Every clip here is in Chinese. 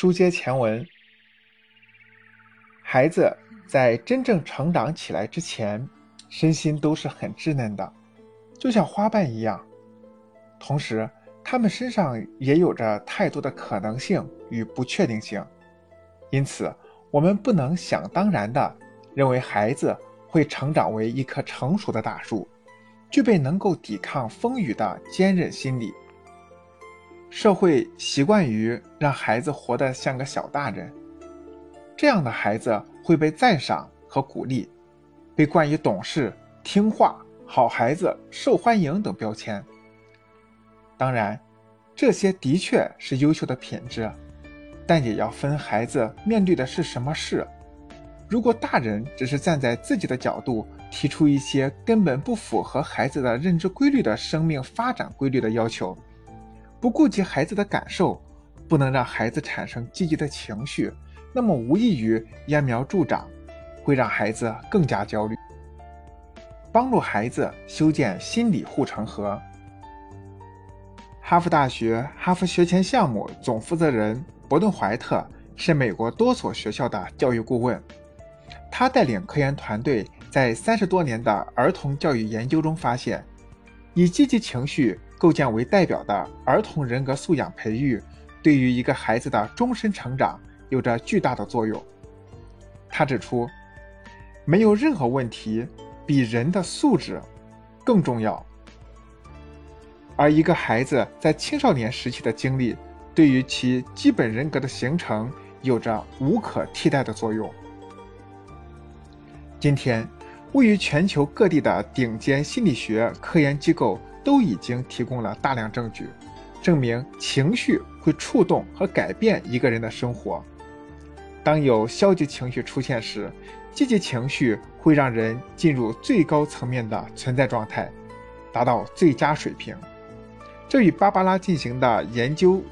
书接前文，孩子在真正成长起来之前，身心都是很稚嫩的，就像花瓣一样。同时，他们身上也有着太多的可能性与不确定性，因此，我们不能想当然的认为孩子会成长为一棵成熟的大树，具备能够抵抗风雨的坚韧心理。社会习惯于让孩子活得像个小大人，这样的孩子会被赞赏和鼓励，被冠以懂事、听话、好孩子、受欢迎等标签。当然，这些的确是优秀的品质，但也要分孩子面对的是什么事。如果大人只是站在自己的角度提出一些根本不符合孩子的认知规律的生命发展规律的要求，不顾及孩子的感受，不能让孩子产生积极的情绪，那么无异于揠苗助长，会让孩子更加焦虑。帮助孩子修建心理护城河。哈佛大学哈佛学前项目总负责人伯顿·怀特是美国多所学校的教育顾问。他带领科研团队在三十多年的儿童教育研究中发现，以积极情绪构建为代表的儿童人格素养培育，对于一个孩子的终身成长有着巨大的作用。他指出，没有任何问题比人的素质更重要。而一个孩子在青少年时期的经历，对于其基本人格的形成有着无可替代的作用。今天，位于全球各地的顶尖心理学科研机构都已经提供了大量证据，证明情绪会触动和改变一个人的生活。当有消极情绪出现时，积极情绪会让人进入最高层面的存在状态，达到最佳水平。这与芭芭拉进行的研究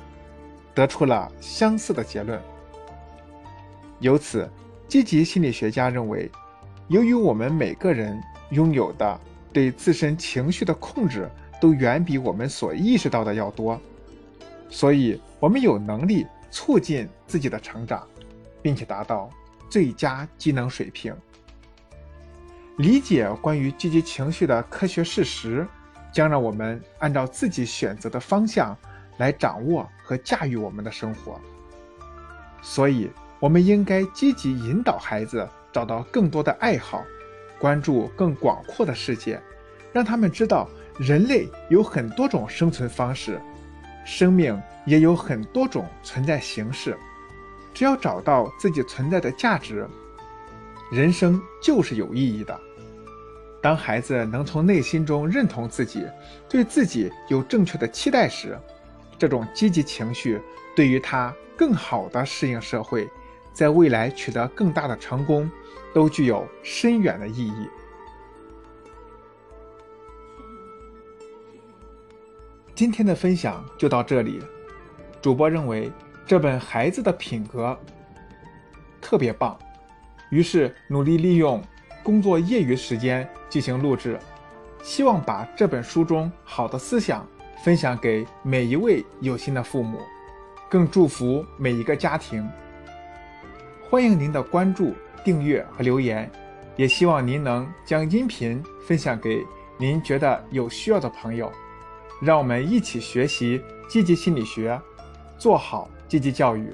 得出了相似的结论。由此，积极心理学家认为，由于我们每个人拥有的对自身情绪的控制都远比我们所意识到的要多，所以我们有能力促进自己的成长，并且达到最佳机能水平。理解关于积极情绪的科学事实。将让我们按照自己选择的方向来掌握和驾驭我们的生活。所以，我们应该积极引导孩子找到更多的爱好，关注更广阔的世界，让他们知道人类有很多种生存方式，生命也有很多种存在形式。只要找到自己存在的价值，人生就是有意义的。当孩子能从内心中认同自己，对自己有正确的期待时，这种积极情绪对于他更好的适应社会，在未来取得更大的成功，都具有深远的意义。今天的分享就到这里。主播认为这本《孩子的品格》特别棒，于是努力利用。工作业余时间进行录制，希望把这本书中好的思想分享给每一位有心的父母，更祝福每一个家庭。欢迎您的关注、订阅和留言，也希望您能将音频分享给您觉得有需要的朋友。让我们一起学习积极心理学，做好积极教育。